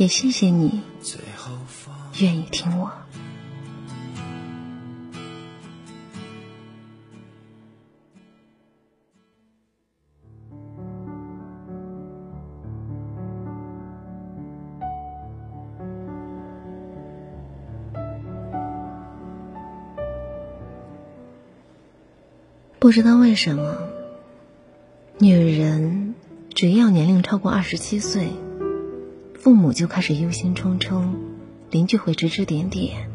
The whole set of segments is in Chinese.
也谢谢你愿意听我。不知道为什么，女人只要年龄超过二十七岁。父母就开始忧心忡忡，邻居会指指点点，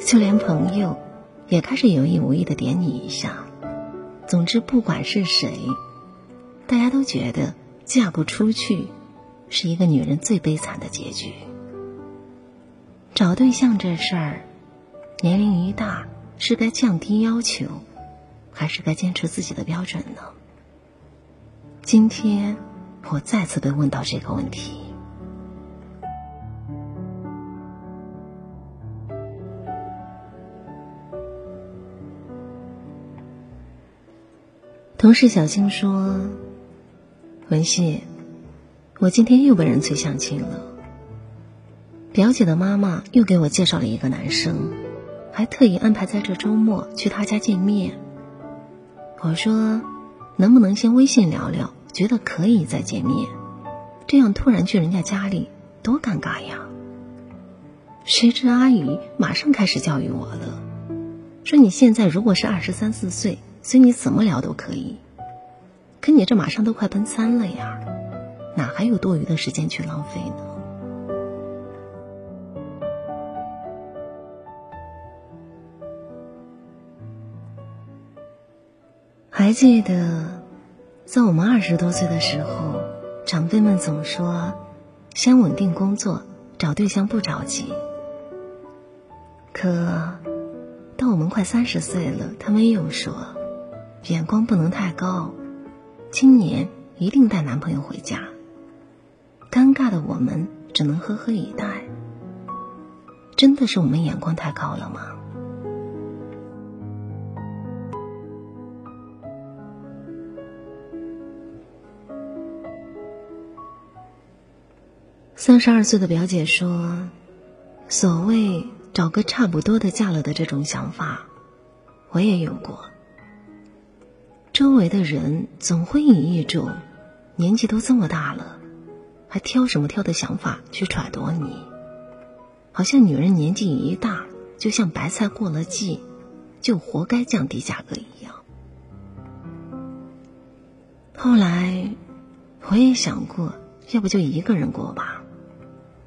就连朋友也开始有意无意的点你一下。总之，不管是谁，大家都觉得嫁不出去是一个女人最悲惨的结局。找对象这事儿，年龄一大，是该降低要求，还是该坚持自己的标准呢？今天我再次被问到这个问题。同事小青说：“文熙，我今天又被人催相亲了。表姐的妈妈又给我介绍了一个男生，还特意安排在这周末去他家见面。我说，能不能先微信聊聊？觉得可以再见面，这样突然去人家家里多尴尬呀。谁知阿姨马上开始教育我了，说你现在如果是二十三四岁。”随你怎么聊都可以，可你这马上都快奔三了呀，哪还有多余的时间去浪费呢？还记得，在我们二十多岁的时候，长辈们总说，先稳定工作，找对象不着急。可，到我们快三十岁了，他们又说。眼光不能太高，今年一定带男朋友回家。尴尬的我们只能呵呵以待。真的是我们眼光太高了吗？三十二岁的表姐说：“所谓找个差不多的嫁了的这种想法，我也有过。”周围的人总会以一种年纪都这么大了，还挑什么挑的想法去揣度你，好像女人年纪一大，就像白菜过了季，就活该降低价格一样。后来我也想过，要不就一个人过吧，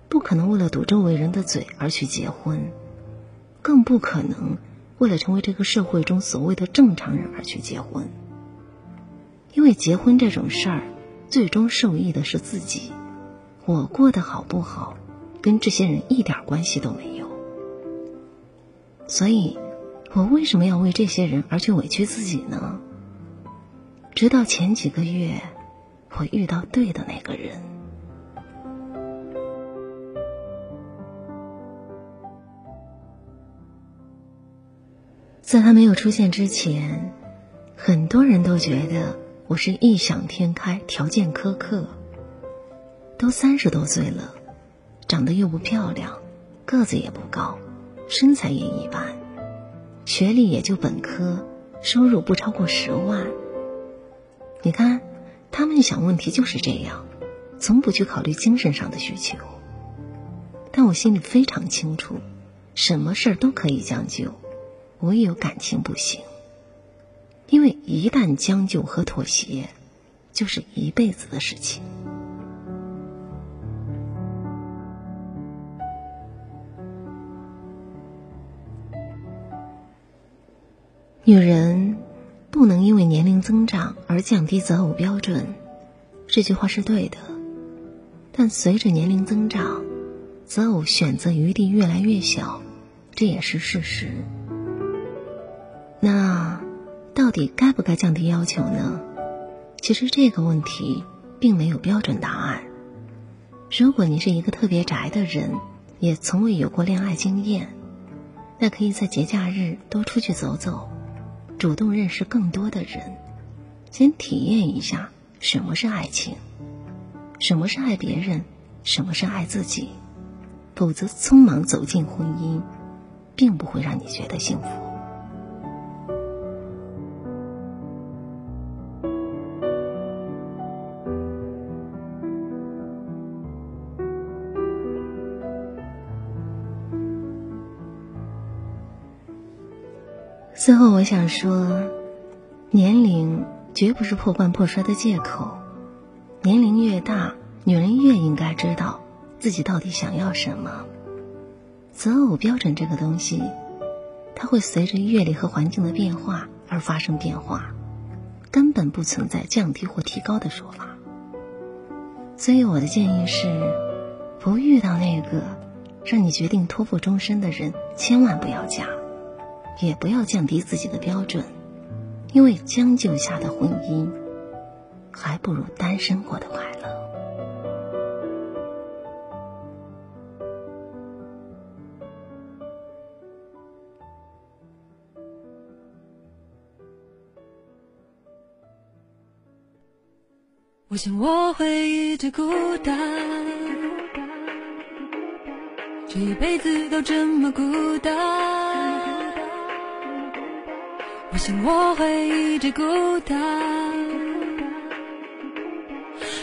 不可能为了堵周围人的嘴而去结婚，更不可能为了成为这个社会中所谓的正常人而去结婚。因为结婚这种事儿，最终受益的是自己。我过得好不好，跟这些人一点关系都没有。所以，我为什么要为这些人而去委屈自己呢？直到前几个月，我遇到对的那个人，在他没有出现之前，很多人都觉得。我是异想天开，条件苛刻。都三十多岁了，长得又不漂亮，个子也不高，身材也一般，学历也就本科，收入不超过十万。你看，他们想问题就是这样，从不去考虑精神上的需求。但我心里非常清楚，什么事儿都可以将就，唯有感情不行。因为一旦将就和妥协，就是一辈子的事情。女人不能因为年龄增长而降低择偶标准，这句话是对的。但随着年龄增长，择偶选择余地越来越小，这也是事实。那底该不该降低要求呢？其实这个问题并没有标准答案。如果你是一个特别宅的人，也从未有过恋爱经验，那可以在节假日多出去走走，主动认识更多的人，先体验一下什么是爱情。什么是爱别人，什么是爱自己？否则，匆忙走进婚姻，并不会让你觉得幸福。最后，我想说，年龄绝不是破罐破摔的借口。年龄越大，女人越应该知道自己到底想要什么。择偶标准这个东西，它会随着阅历和环境的变化而发生变化，根本不存在降低或提高的说法。所以我的建议是，不遇到那个让你决定托付终身的人，千万不要嫁，也不要降低自己的标准，因为将就下的婚姻。还不如单身过得快乐。我想我会一直孤单，这一辈子都这么孤单。我想我会一直孤单。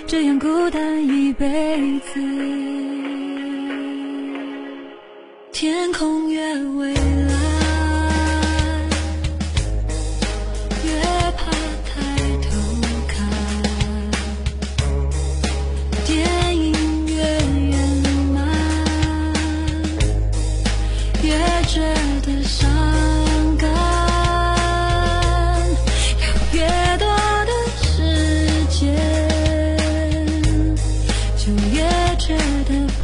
这样孤单一辈子，天空越蔚蓝。就越觉得